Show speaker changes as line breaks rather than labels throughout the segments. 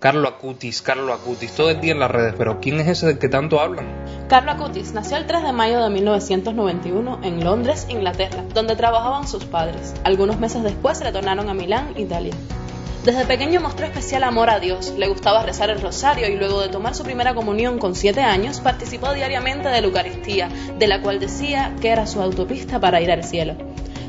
Carlo Acutis, Carlo Acutis, todo el día en las redes, pero ¿quién es ese del que tanto hablan?
Carlo Acutis nació el 3 de mayo de 1991 en Londres, Inglaterra, donde trabajaban sus padres. Algunos meses después retornaron a Milán, Italia. Desde pequeño mostró especial amor a Dios, le gustaba rezar el rosario y luego de tomar su primera comunión con siete años participó diariamente de la Eucaristía, de la cual decía que era su autopista para ir al cielo.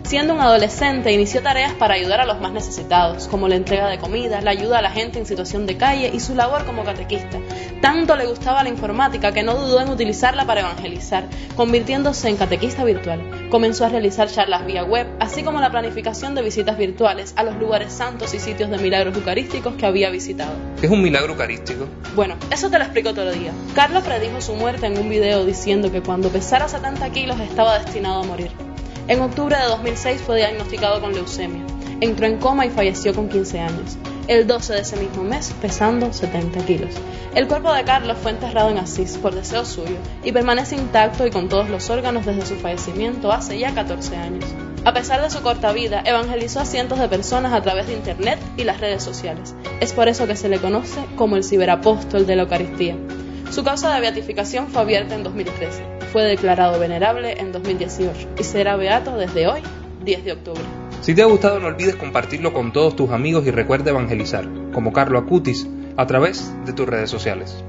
Siendo un adolescente, inició tareas para ayudar a los más necesitados, como la entrega de comida, la ayuda a la gente en situación de calle y su labor como catequista. Tanto le gustaba la informática que no dudó en utilizarla para evangelizar, convirtiéndose en catequista virtual. Comenzó a realizar charlas vía web, así como la planificación de visitas virtuales a los lugares santos y sitios de milagros eucarísticos que había visitado.
¿Qué es un milagro eucarístico?
Bueno, eso te lo explico otro día. Carlos predijo su muerte en un video diciendo que cuando pesara 70 kilos estaba destinado a morir. En octubre de 2006 fue diagnosticado con leucemia. Entró en coma y falleció con 15 años. El 12 de ese mismo mes, pesando 70 kilos. El cuerpo de Carlos fue enterrado en Asís por deseo suyo y permanece intacto y con todos los órganos desde su fallecimiento hace ya 14 años. A pesar de su corta vida, evangelizó a cientos de personas a través de Internet y las redes sociales. Es por eso que se le conoce como el ciberapóstol de la Eucaristía. Su causa de beatificación fue abierta en 2013. Fue declarado venerable en 2018 y será beato desde hoy, 10 de octubre.
Si te ha gustado no olvides compartirlo con todos tus amigos y recuerda evangelizar, como Carlo Acutis, a través de tus redes sociales.